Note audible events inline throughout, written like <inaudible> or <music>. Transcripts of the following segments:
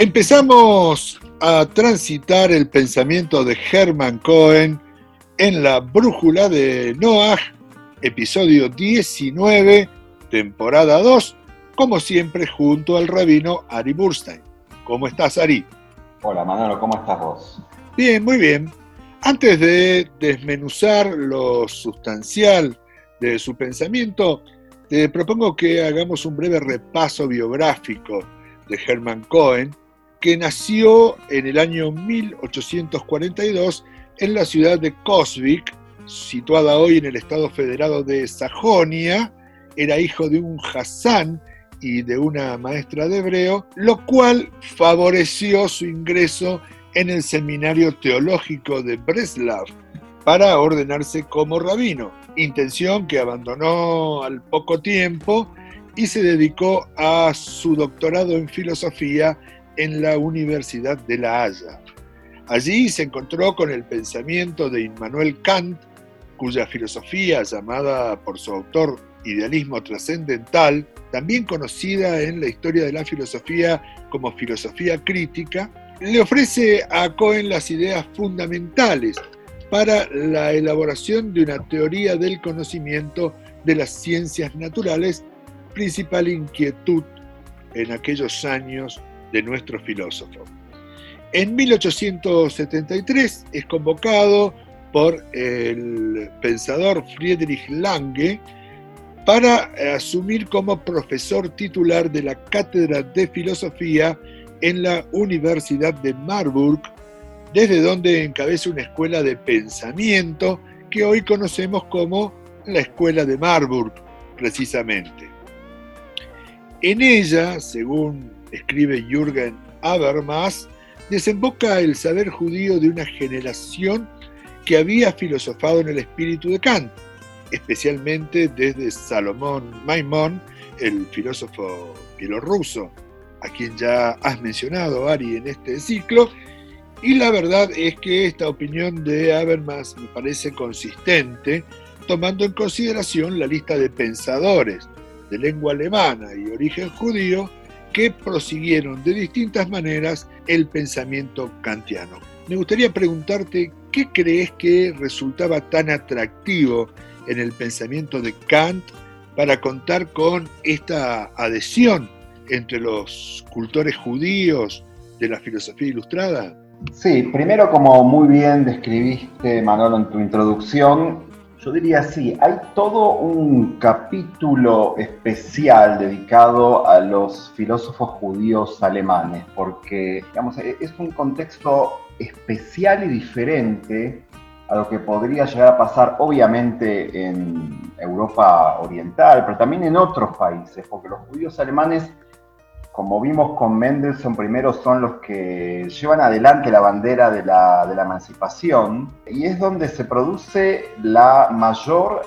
Empezamos a transitar el pensamiento de Hermann Cohen en la brújula de Noah, episodio 19, temporada 2, como siempre junto al rabino Ari Burstein. ¿Cómo estás, Ari? Hola, Manolo, ¿cómo estás vos? Bien, muy bien. Antes de desmenuzar lo sustancial de su pensamiento, te propongo que hagamos un breve repaso biográfico de Hermann Cohen, que nació en el año 1842 en la ciudad de Coswig, situada hoy en el estado federado de Sajonia. Era hijo de un Hassan y de una maestra de hebreo, lo cual favoreció su ingreso en el seminario teológico de Breslav para ordenarse como rabino, intención que abandonó al poco tiempo y se dedicó a su doctorado en filosofía en la Universidad de La Haya. Allí se encontró con el pensamiento de Immanuel Kant, cuya filosofía, llamada por su autor idealismo trascendental, también conocida en la historia de la filosofía como filosofía crítica, le ofrece a Cohen las ideas fundamentales para la elaboración de una teoría del conocimiento de las ciencias naturales, principal inquietud en aquellos años de nuestro filósofo. En 1873 es convocado por el pensador Friedrich Lange para asumir como profesor titular de la Cátedra de Filosofía en la Universidad de Marburg, desde donde encabeza una escuela de pensamiento que hoy conocemos como la Escuela de Marburg, precisamente. En ella, según escribe Jürgen Habermas, desemboca el saber judío de una generación que había filosofado en el espíritu de Kant, especialmente desde Salomón Maimón, el filósofo bielorruso, a quien ya has mencionado, Ari, en este ciclo, y la verdad es que esta opinión de Habermas me parece consistente, tomando en consideración la lista de pensadores de lengua alemana y origen judío que prosiguieron de distintas maneras el pensamiento kantiano. Me gustaría preguntarte qué crees que resultaba tan atractivo en el pensamiento de Kant para contar con esta adhesión entre los cultores judíos de la filosofía ilustrada? Sí, primero como muy bien describiste, Manolo, en tu introducción, yo diría sí, hay todo un capítulo especial dedicado a los filósofos judíos alemanes, porque digamos, e-, es un contexto especial y diferente a lo que podría llegar a pasar obviamente en Europa Oriental, pero también en otros países, porque los judíos alemanes como vimos con Mendelssohn primero, son los que llevan adelante la bandera de la, emancipación y es donde se produce la mayor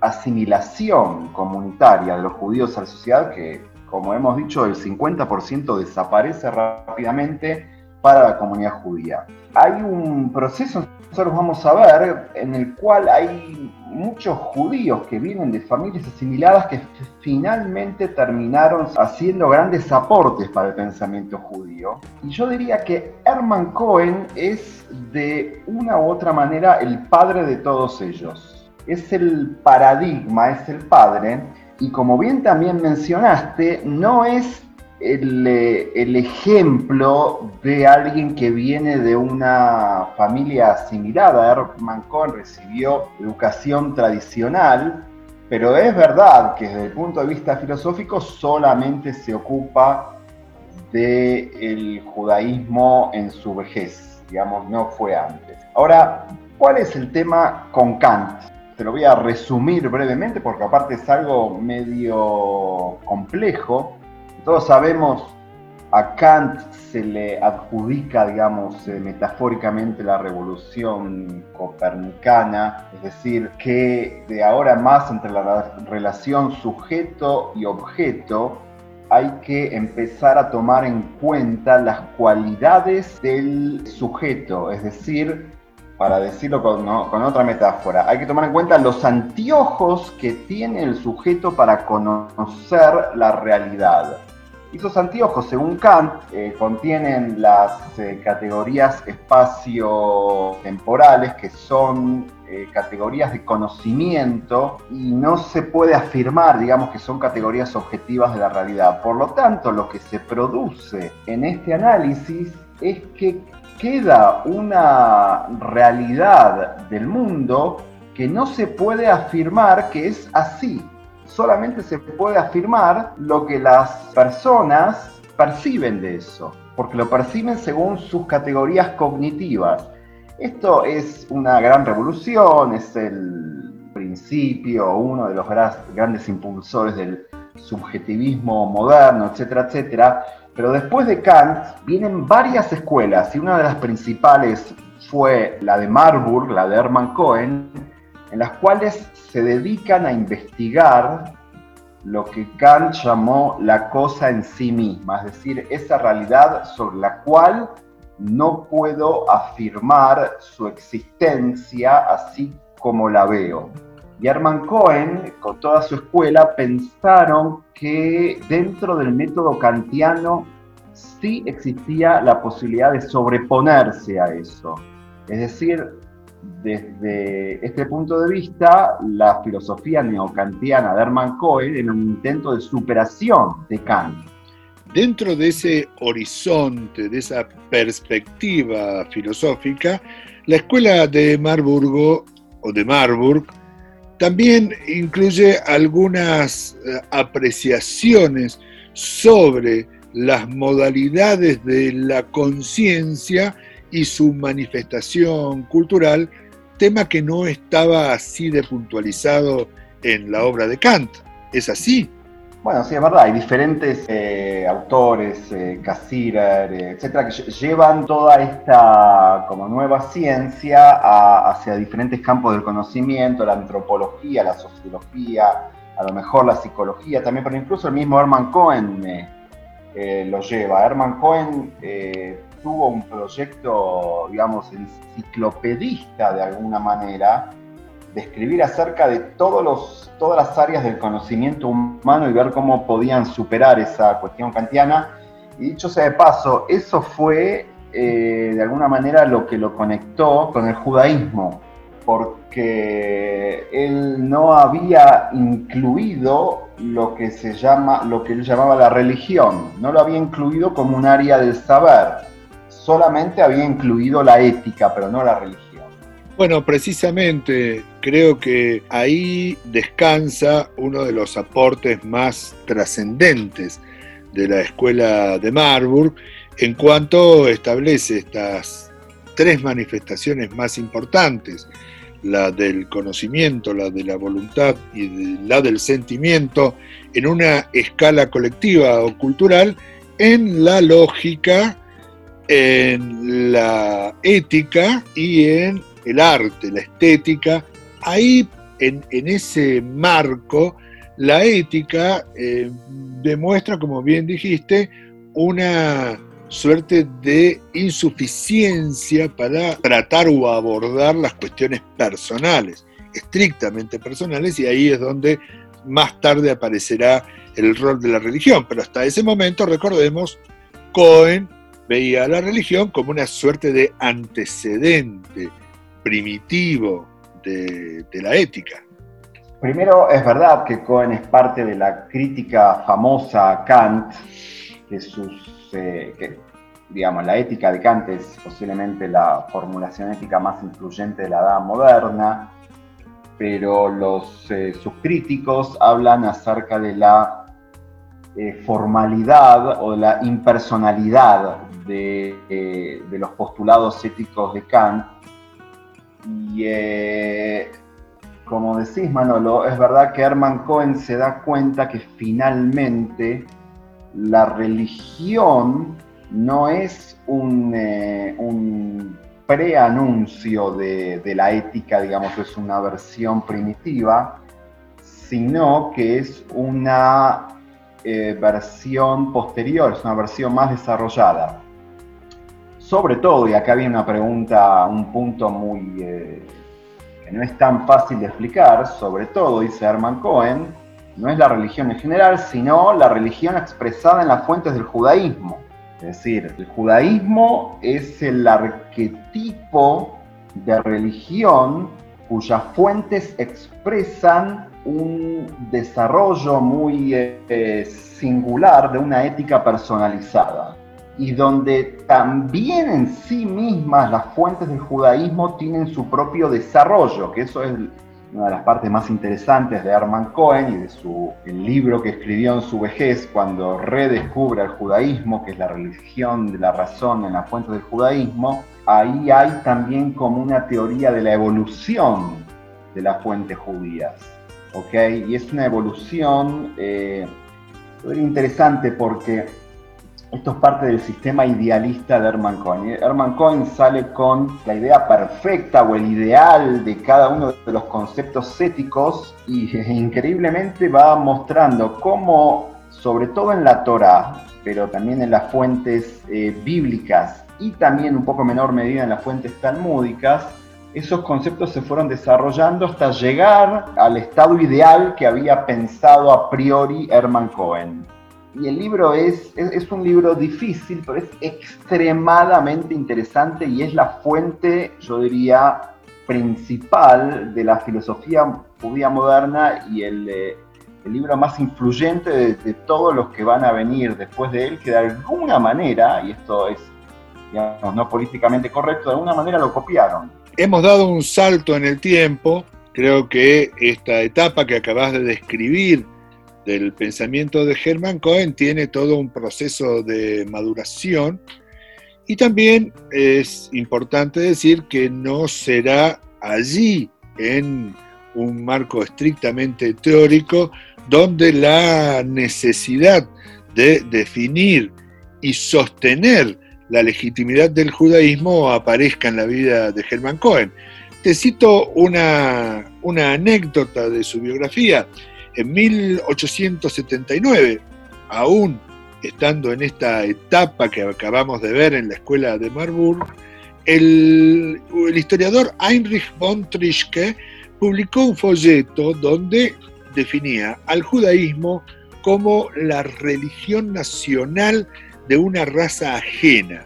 asimilación comunitaria de los judíos a la sociedad, que como hemos dicho, el 50% desaparece rápidamente para la comunidad judía. Hay un proceso, nosotros vamos a ver, en el cual hay muchos judíos que vienen de familias asimiladas que finalmente terminaron haciendo grandes aportes para el pensamiento judío. Y yo diría que Hermann Cohen es de una u otra manera el padre de todos ellos. Es el paradigma, es el padre. Y como bien también mencionaste, no es eh, el, ejemplo de alguien que viene de una familia asimilada. Herman Cohen recibió educación tradicional, pero es verdad que desde el punto de vista filosófico solamente se ocupa del judaísmo en su vejez, digamos, no fue antes. Ahora, ¿cuál es el tema con Kant? Te lo voy a resumir brevemente porque aparte es algo medio complejo todos sabemos, a Kant se le adjudica, digamos, eh, metafóricamente la revolución copernicana, es decir, que de ahora más entre la relación sujeto y objeto hay que empezar a tomar en cuenta las cualidades del sujeto, es decir, para decirlo con, con, otra metáfora, hay que tomar en cuenta los anteojos que tiene el sujeto para conocer la realidad. Esos anteojos, según Kant, eh, contienen las eh, categorías espacio-temporales, que son eh, categorías de conocimiento y no se puede afirmar, digamos, que son categorías objetivas de la realidad. Por lo tanto, lo que se produce en este análisis es que queda una realidad del mundo que no se puede afirmar que es así solamente se puede afirmar lo que las personas perciben de eso, porque lo perciben según sus categorías cognitivas. Esto es una gran revolución, es el principio, uno de los grandes impulsores del subjetivismo moderno, etcétera, etcétera. Pero después de Kant vienen varias escuelas y una de las principales fue la de Marburg, la de Hermann Cohen, en las cuales se dedican a investigar lo que Kant llamó la cosa en sí misma, es decir, esa realidad sobre la cual no puedo afirmar su existencia así como la veo. Y Hermann Cohen, con toda su escuela, pensaron que dentro del método kantiano sí existía la posibilidad de sobreponerse a eso. Es decir, desde este punto de vista, la filosofía neocantiana de Hermann Cohen era un intento de superación de Kant. Dentro de ese horizonte, de esa perspectiva filosófica, la escuela de Marburgo o de Marburg también incluye algunas eh, apreciaciones sobre las modalidades de la conciencia y su manifestación cultural, tema que no estaba así de puntualizado en la obra de Kant. ¿Es así? Bueno, sí, es verdad. Hay diferentes eh, autores, eh, Cassirer, eh, etcétera, que llevan toda esta como nueva ciencia hacia diferentes campos del conocimiento, la antropología, la sociología, a lo mejor la psicología también, pero incluso el mismo Hermann Cohen eh, lo lleva. Hermann Cohen tuvo un proyecto, digamos, enciclopedista de alguna manera, de escribir acerca de todos los, todas las áreas del conocimiento humano y ver cómo podían superar esa cuestión kantiana. Y dicho sea de paso, eso fue eh, de alguna manera lo que lo conectó con el judaísmo, porque él no había incluido lo que se llama, lo que él llamaba la religión, no lo había incluido como un área del saber solamente había incluido la ética, pero no la religión. Bueno, precisamente creo que ahí descansa uno de los aportes más trascendentes de la escuela de Marburg en cuanto establece estas tres manifestaciones más importantes, la del conocimiento, la de la voluntad y la del sentimiento, en una escala colectiva o cultural, en la lógica en la ética y en el arte, la estética. Ahí, en, ese marco, la ética eh, demuestra, como bien dijiste, una suerte de insuficiencia para tratar o abordar las cuestiones personales, estrictamente personales, y ahí es donde más tarde aparecerá el rol de la religión. Pero hasta ese momento, recordemos, Cohen veía a la religión como una suerte de antecedente primitivo de, la ética. Primero, es verdad que Cohen es parte de la crítica famosa a Kant, que, sus, eh, digamos, la ética de Kant es posiblemente la formulación ética más influyente de la edad moderna, pero los, eh, sus críticos hablan acerca de la eh, formalidad o la impersonalidad eh, de, los postulados éticos de Kant. Y eh, como decís, Manolo, es verdad que Hermann Cohen se da cuenta que finalmente la religión no es un, un preanuncio de, de la ética, digamos, es una versión primitiva, sino que es una eh, versión posterior, es una versión más desarrollada. Sobre todo, y acá viene una pregunta, un punto muy eh, que no es tan fácil de explicar, sobre todo, dice Herman Cohen, no es la religión en general, sino la religión expresada en las fuentes del judaísmo. Es decir, el judaísmo es el arquetipo de religión cuyas fuentes expresan un desarrollo muy eh, singular de una ética personalizada y donde también en sí mismas las fuentes del judaísmo tienen su propio desarrollo, que eso es una de las partes más interesantes de Hermann Cohen y de su el libro que escribió en su vejez cuando redescubre el judaísmo, que es la religión de la razón en las fuentes del judaísmo, ahí hay también como una teoría de la evolución de las fuentes judías. ¿Ok? Y es una evolución eh, interesante porque esto es parte del sistema idealista de Hermann Cohen. Hermann Cohen sale con la idea perfecta o el ideal de cada uno de los conceptos éticos y <laughs> increíblemente va mostrando cómo, sobre todo en la Torah, pero también en las fuentes eh, bíblicas y también un poco menor medida en las fuentes talmúdicas, esos conceptos se fueron desarrollando hasta llegar al estado ideal que había pensado a priori Hermann Cohen. Y el libro es, es, un libro difícil, pero es extremadamente interesante y es la fuente, yo diría, principal de la filosofía judía moderna y el, eh, el libro más influyente de, de, todos los que van a venir después de él, que de alguna manera, y esto es digamos, no políticamente correcto, de alguna manera lo copiaron. Hemos dado un salto en el tiempo, creo que esta etapa que acabas de describir, del pensamiento de Hermann Cohen tiene todo un proceso de maduración. Y también es importante decir que no será allí en un marco estrictamente teórico donde la necesidad de definir y sostener la legitimidad del judaísmo aparezca en la vida de Hermann Cohen. Te cito una, una anécdota de su biografía. En 1879, aún estando en esta etapa que acabamos de ver en la escuela de Marburg, el, historiador Heinrich von Trischke publicó un folleto donde definía al judaísmo como la religión nacional de una raza ajena,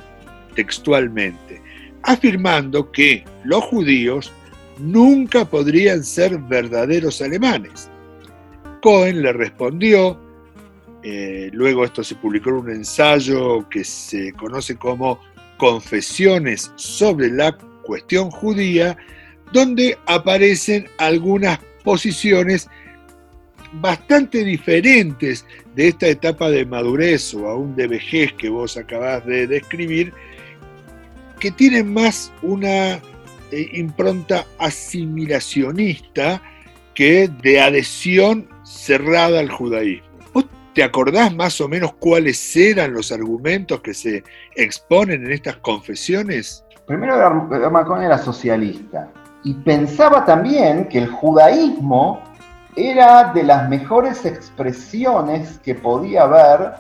textualmente, afirmando que los judíos nunca podrían ser verdaderos alemanes. Cohen le respondió, eh, luego esto se publicó en un ensayo que se conoce como Confesiones sobre la cuestión judía, donde aparecen algunas posiciones bastante diferentes de esta etapa de madurez o aún de vejez que vos acabás de describir, que tienen más una eh, impronta asimilacionista que de adhesión cerrada al judaísmo. ¿Vos te acordás más o menos cuáles eran los argumentos que se exponen en estas confesiones? Primero, Hermann era socialista y pensaba también que el judaísmo era de las mejores expresiones que podía haber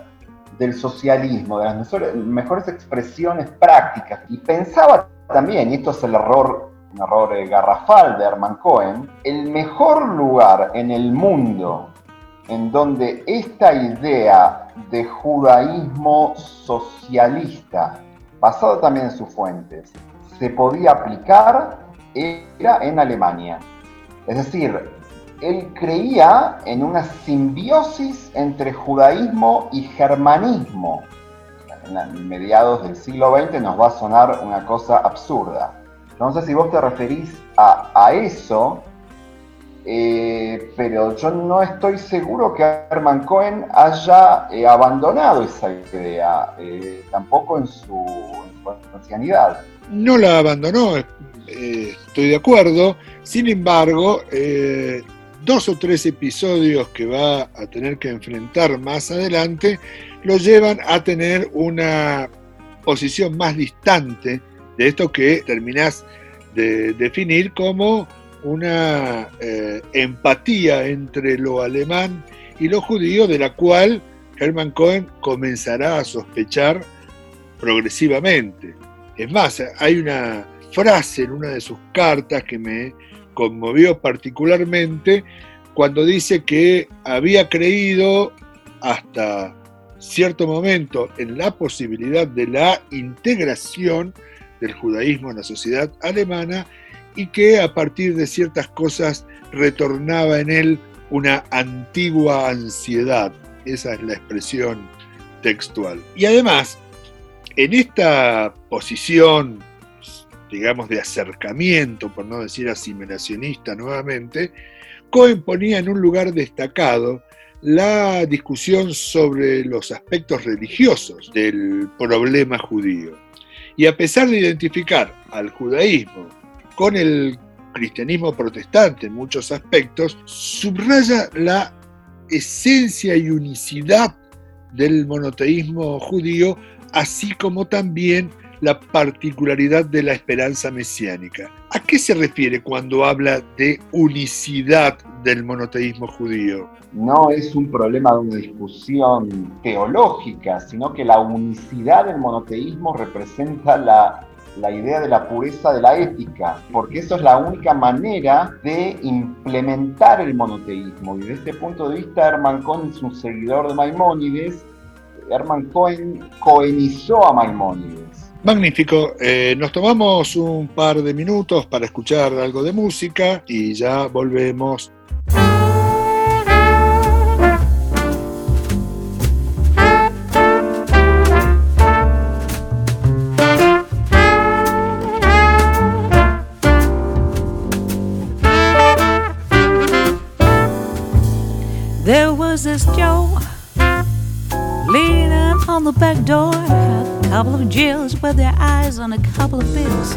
del socialismo, de las mejores, expresiones prácticas. Y pensaba también, y esto es el error un error eh, garrafal de Hermann Cohen, el mejor lugar en el mundo en donde esta idea de judaísmo socialista, basado también en sus fuentes, se podía aplicar era en Alemania. Es decir, él creía en una simbiosis entre judaísmo y germanismo. En mediados del siglo XX nos va a sonar una cosa absurda. No sé si vos te referís a, eso, eh, pero yo no estoy seguro que Herman Cohen haya eh, abandonado esa idea, eh, tampoco en su, ancianidad. No la abandonó, estoy de acuerdo. Sin embargo, dos o tres episodios que va a tener que enfrentar más adelante lo llevan a tener una posición más distante de esto que terminás de definir como una eh, empatía entre lo alemán y lo judío, de la cual Hermann Cohen comenzará a sospechar progresivamente. Es más, hay una frase en una de sus cartas que me conmovió particularmente cuando dice que había creído hasta cierto momento en la posibilidad de la integración del judaísmo en la sociedad alemana y que a partir de ciertas cosas retornaba en él una antigua ansiedad. Esa es la expresión textual. Y además, en esta posición, digamos, de acercamiento, por no decir asimilacionista nuevamente, Cohen ponía en un lugar destacado la discusión sobre los aspectos religiosos del problema judío. Y a pesar de identificar al judaísmo con el cristianismo protestante en muchos aspectos, subraya la esencia y unicidad del monoteísmo judío, así como también la particularidad de la esperanza mesiánica. ¿A qué se refiere cuando habla de unicidad del monoteísmo judío? No es un problema de una discusión teológica, sino que la unicidad del monoteísmo representa la idea de la pureza de la ética, porque eso es la única manera de implementar el monoteísmo. Y desde este punto de vista, Hermann Cohen es un seguidor de Maimónides. Hermann Cohen cohenizó a Maimónides. Magnífico. Eh, nos tomamos un par de minutos para escuchar algo de música y ya volvemos. was this Joe on the back door? A couple of Jills with their eyes on a couple of bills.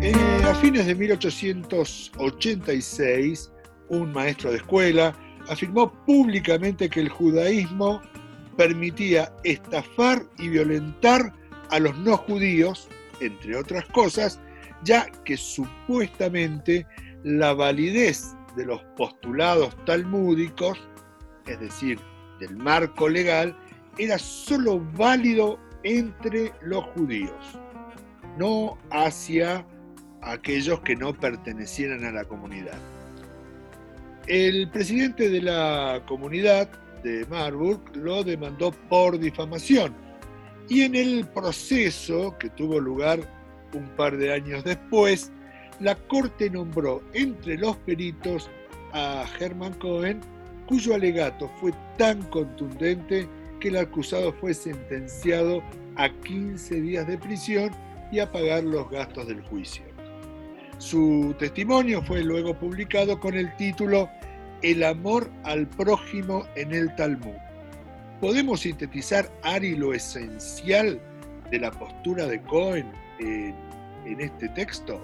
Eh, a fines de 1886, un maestro de escuela afirmó públicamente que el judaísmo permitía estafar y violentar a los no judíos, entre otras cosas, ya que supuestamente la validez de los postulados talmúdicos, es decir, del marco legal, era sólo válido entre los judíos, no hacia aquellos que no pertenecieran a la comunidad. El presidente de la comunidad de Marburg lo demandó por difamación y en el proceso que tuvo lugar un par de años después, la Corte nombró entre los peritos a Hermann Cohen, cuyo alegato fue tan contundente que el acusado fue sentenciado a 15 días de prisión y a pagar los gastos del juicio. Su testimonio fue luego publicado con el título El amor al prójimo en el Talmud. ¿Podemos sintetizar, Ari, lo esencial de la postura de Cohen en, este texto?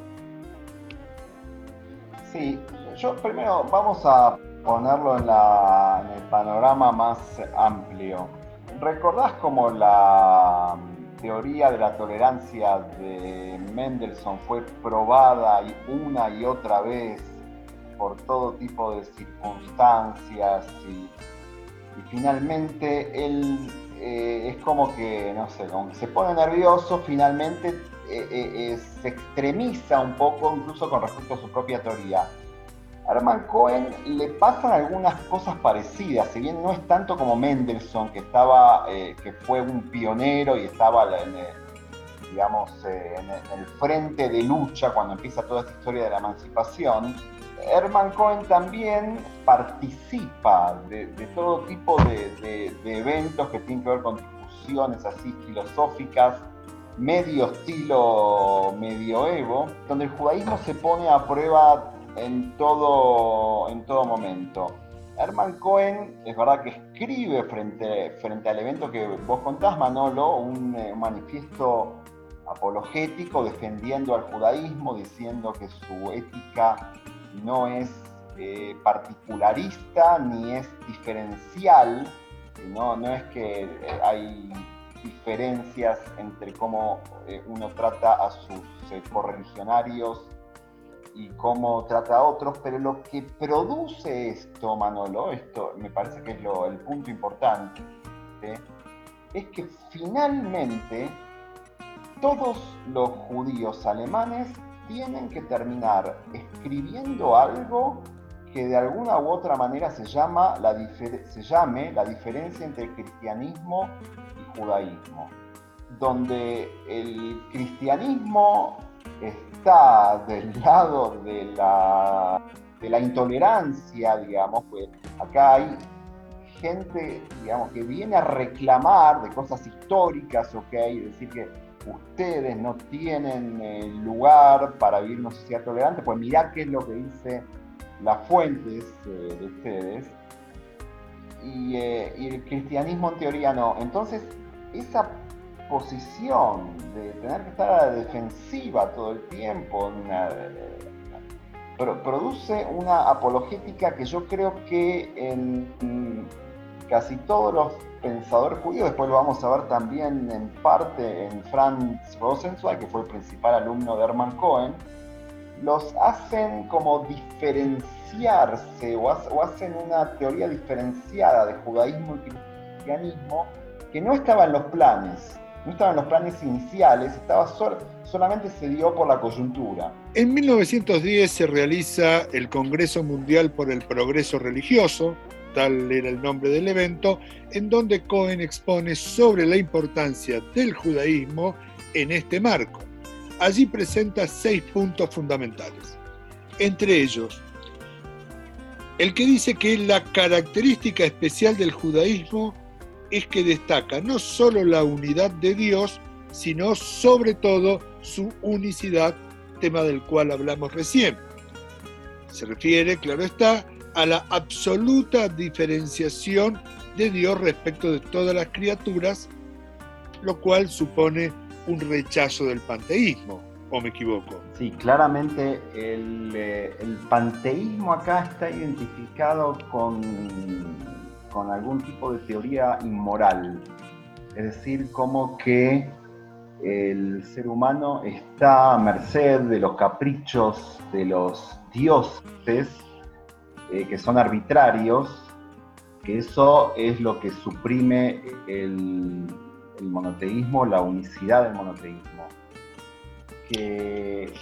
Sí, yo primero vamos a ponerlo en, el panorama más amplio. ¿Recordás cómo la mm, teoría de la tolerancia de Mendelssohn fue probada una y otra vez por todo tipo de circunstancias y, finalmente él eh, es como que, no sé, se pone nervioso, finalmente eh, eh, eh, se extremiza un poco incluso con respecto a su propia teoría. A Hermann Cohen le pasan algunas cosas parecidas, si bien no es tanto como Mendelssohn, que, estaba, que fue un pionero y estaba en el, digamos, en el frente de lucha cuando empieza toda esta historia de la emancipación, Hermann Cohen también participa de, todo tipo de, de, eventos que tienen que ver con discusiones así filosóficas medio estilo medioevo, donde el judaísmo se pone a prueba en todo, en todo momento. Herman Cohen es verdad que escribe frente, frente al evento que vos contás, Manolo, un, eh, manifiesto apologético defendiendo al judaísmo, diciendo que su ética no es eh, particularista ni es diferencial, no, no es que eh, hay diferencias entre cómo eh, uno trata a sus eh, correligionarios y cómo trata a otros, pero lo que produce esto, Manolo, esto me parece que es lo, el punto importante, es que finalmente todos los judíos alemanes tienen que terminar escribiendo algo que de alguna u otra manera se, llama la se llame la diferencia entre cristianismo y judaísmo, donde el cristianismo está del <laughs> lado de la, de la intolerancia, digamos, pues acá hay gente, digamos, que viene a reclamar de cosas históricas, ok, decir que ustedes no tienen eh, lugar para vivir una sociedad tolerante, pues mirá qué es lo que dice las fuentes eh, de ustedes, eh, y, el cristianismo en teoría no. Entonces, esa posición de tener que estar a la defensiva todo el tiempo, produce una apologética que yo creo que en casi todos los pensadores judíos, después lo vamos a ver también en parte en Franz Rosenzweig, que fue el principal alumno de Hermann Cohen, los hacen como diferenciarse o, hacen una teoría diferenciada de judaísmo y cristianismo que no estaba en los planes, no estaba en los planes iniciales, estaba solamente se dio por la coyuntura. En 1910 se realiza el Congreso Mundial por el Progreso Religioso, tal era el nombre del evento, en donde Cohen expone sobre la importancia del judaísmo en este marco. Allí presenta seis puntos fundamentales. Entre ellos, el que dice que la característica especial del judaísmo es que destaca no solo la unidad de Dios, sino sobre todo su unicidad, tema del cual hablamos recién. Se refiere, claro está, a la absoluta diferenciación de Dios respecto de todas las criaturas, lo cual supone un rechazo del panteísmo, ¿o me equivoco? Sí, claramente el, eh, panteísmo acá está identificado con, con algún tipo de teoría inmoral, es decir, como que el ser humano está a merced de los caprichos de los dioses eh, que son arbitrarios, que eso es lo que suprime el, monoteísmo, la unicidad del monoteísmo. Que,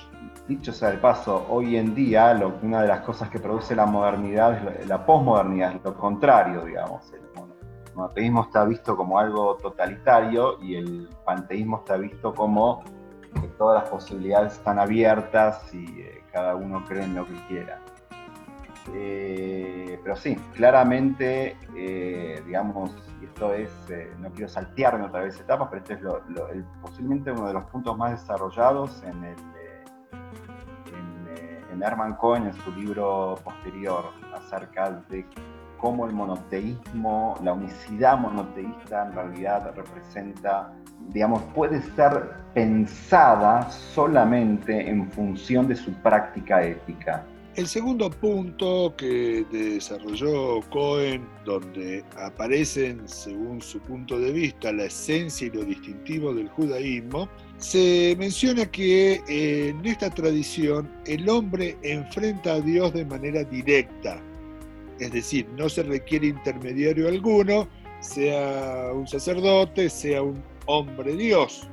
dicho sea de paso, hoy en día una de las cosas que produce la modernidad, es la, posmodernidad, es lo contrario, digamos. El monoteísmo está visto como algo totalitario y el panteísmo está visto como que todas las posibilidades están abiertas y eh, cada uno cree en lo que quiera. Eh, pero sí, claramente, eh, digamos, esto es, eh, no quiero saltearme otra vez etapas, pero este es posiblemente uno de los puntos más desarrollados en, el, en, Hermann Cohen, en su libro posterior, acerca de cómo el monoteísmo, la unicidad monoteísta en realidad representa, digamos, puede ser pensada solamente en función de su práctica ética el segundo punto que desarrolló Cohen, donde aparecen, según su punto de vista, la esencia y lo distintivo del judaísmo, se menciona que en esta tradición el hombre enfrenta a Dios de manera directa, es decir, no se requiere intermediario alguno, sea un sacerdote, sea un hombre Dios.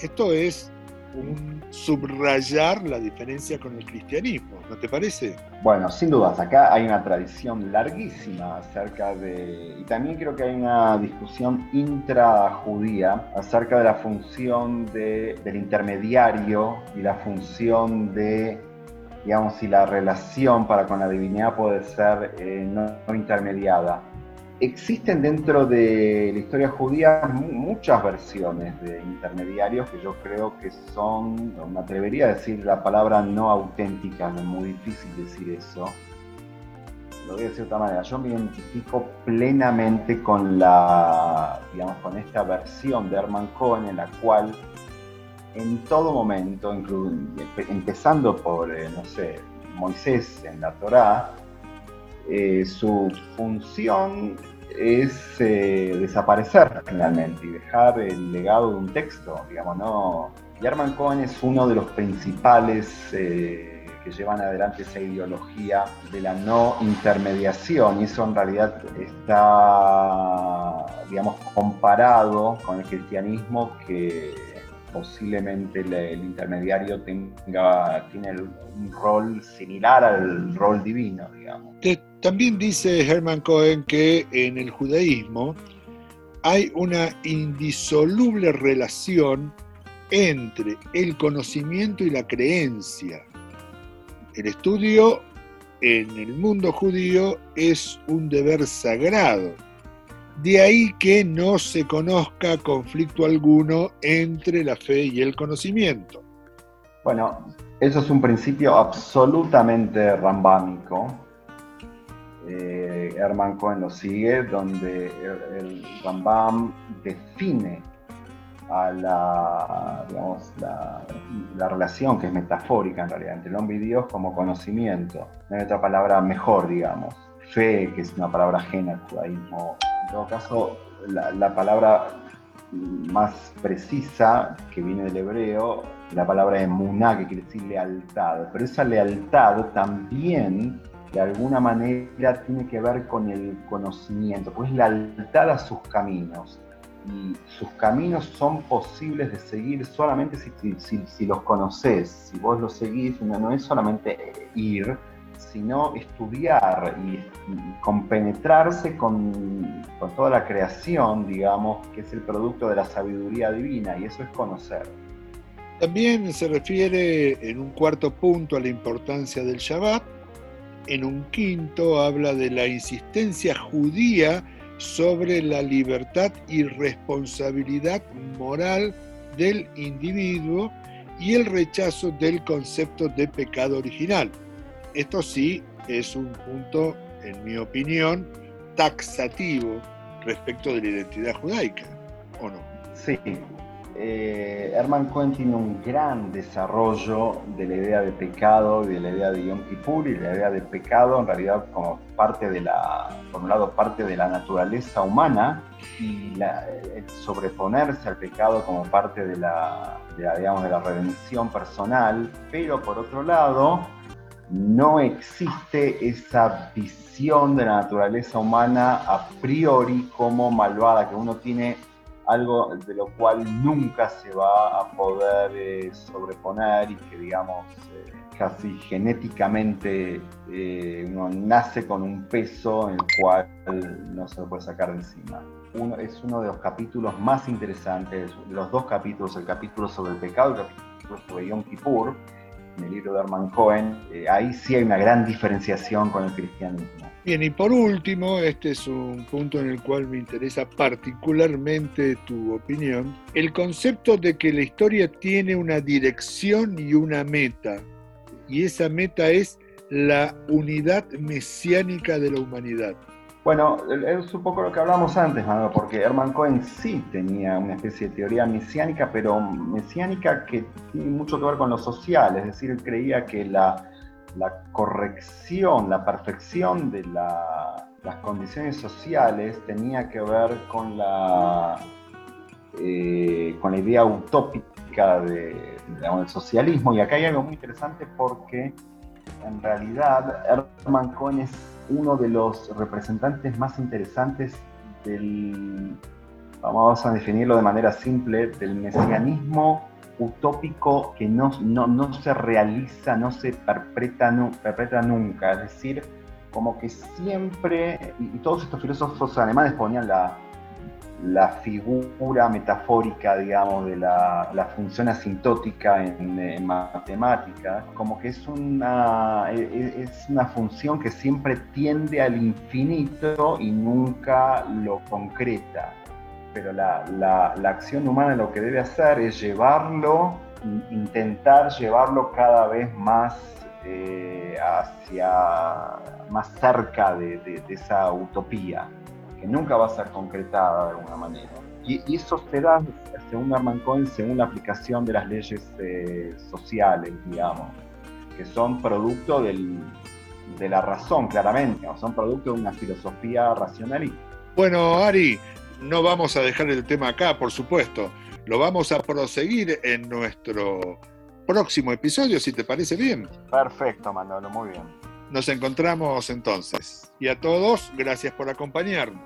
Esto es un subrayar la diferencia con el cristianismo, ¿no te parece? Bueno, sin dudas, acá hay una tradición larguísima acerca de, y también creo que hay una discusión intrajudía acerca de la función del intermediario y la función de, digamos, si la relación para con la divinidad puede ser eh, no intermediada. Existen dentro de la historia judía muchas versiones de intermediarios que yo creo que son, me atrevería a decir la palabra no auténtica, es muy difícil decir eso. Lo voy a decir de otra manera, yo me identifico plenamente con la, digamos, con esta versión de Hermann Cohen en la cual en todo momento, empezando por, eh, no sé, Moisés en la Torá, eh, su función es eh, desaparecer finalmente y dejar el legado de un texto, digamos, ¿no? Y Arman Cohen es uno de los principales eh, que llevan adelante esa ideología de la no intermediación y eso en realidad está, digamos, comparado con el cristianismo que posiblemente el, intermediario tenga tiene un rol similar al rol divino, digamos. También dice Hermann Cohen que en el judaísmo hay una indisoluble relación entre el conocimiento y la creencia. El estudio en el mundo judío es un deber sagrado. De ahí que no se conozca conflicto alguno entre la fe y el conocimiento. Bueno, eso es un principio absolutamente rambámico. Eh, Hermann Cohen lo sigue, donde el, Rambam define a la, digamos, la, la, relación que es metafórica en realidad entre el hombre y Dios como conocimiento. No hay otra palabra mejor, digamos. Fe, que es una palabra ajena al judaísmo. En todo caso, la, la palabra más precisa que viene del hebreo, la palabra emuná, que quiere decir lealtad. Pero esa lealtad también de alguna manera tiene que ver con el conocimiento, pues la lealtad a sus caminos y sus caminos son posibles de seguir solamente si, los conoces, si vos los seguís, no, es solamente ir, sino estudiar y, compenetrarse con, con, toda la creación, digamos, que es el producto de la sabiduría divina, y eso es conocer. También se refiere en un cuarto punto a la importancia del Shabbat, en un quinto habla de la insistencia judía sobre la libertad y responsabilidad moral del individuo y el rechazo del concepto de pecado original. Esto sí es un punto, en mi opinión, taxativo respecto de la identidad judaica, ¿o no? Sí, eh, Herman Cohen tiene un gran desarrollo de la idea de pecado y de la idea de Yom Kippur y la idea de pecado en realidad como parte de la, por un lado, parte de la naturaleza humana y el sobreponerse al pecado como parte de la, digamos, de la redención personal, pero por otro lado, no existe esa visión de la naturaleza humana a priori como malvada, que uno tiene algo de lo cual nunca se va a poder eh, sobreponer y que digamos eh, casi genéticamente eh, uno nace con un peso en el cual no se lo puede sacar de encima. Uno, es uno de los capítulos más interesantes, los dos capítulos, el capítulo sobre el pecado y el capítulo sobre Yom Kippur, en el libro de Herman Cohen, ahí sí hay una gran diferenciación con el cristianismo. Bien, y por último, este es un punto en el cual me interesa particularmente tu opinión, el concepto de que la historia tiene una dirección y una meta, y esa meta es la unidad mesiánica de la humanidad. Bueno, es un poco lo que hablábamos antes, porque Herman Cohen sí tenía una especie de teoría mesiánica, pero mesiánica que tiene mucho que ver con lo social, es decir, él creía que la, la corrección, la perfección de las condiciones sociales tenía que ver con la, eh, con la idea utópica de, del socialismo. Y acá hay algo muy interesante porque en realidad Herman Cohen es uno de los representantes más interesantes del, vamos a definirlo de manera simple, del mesianismo utópico que no, no, se realiza, no se perpetra, no, perpetra nunca. Es decir, como que siempre, y, todos estos filósofos alemanes ponían la, la figura metafórica, digamos, de la, la función asintótica en, en matemáticas, como que es una, e, e, es una función que siempre tiende al infinito y nunca lo concreta pero la, la, acción humana lo que debe hacer es llevarlo, intentar llevarlo cada vez más eh, hacia, más cerca de, esa utopía, que nunca va a ser concretada de alguna manera. Y, eso se da, según Armand Cohen, según la aplicación de las leyes eh, sociales, digamos, que son producto del, de la razón, claramente, son producto de una filosofía racionalista. Bueno, Ari, no vamos a dejar el tema acá, por supuesto. Lo vamos a proseguir en nuestro próximo episodio, si te parece bien. Perfecto, Manolo, muy bien. Nos encontramos entonces. Y a todos, gracias por acompañarnos.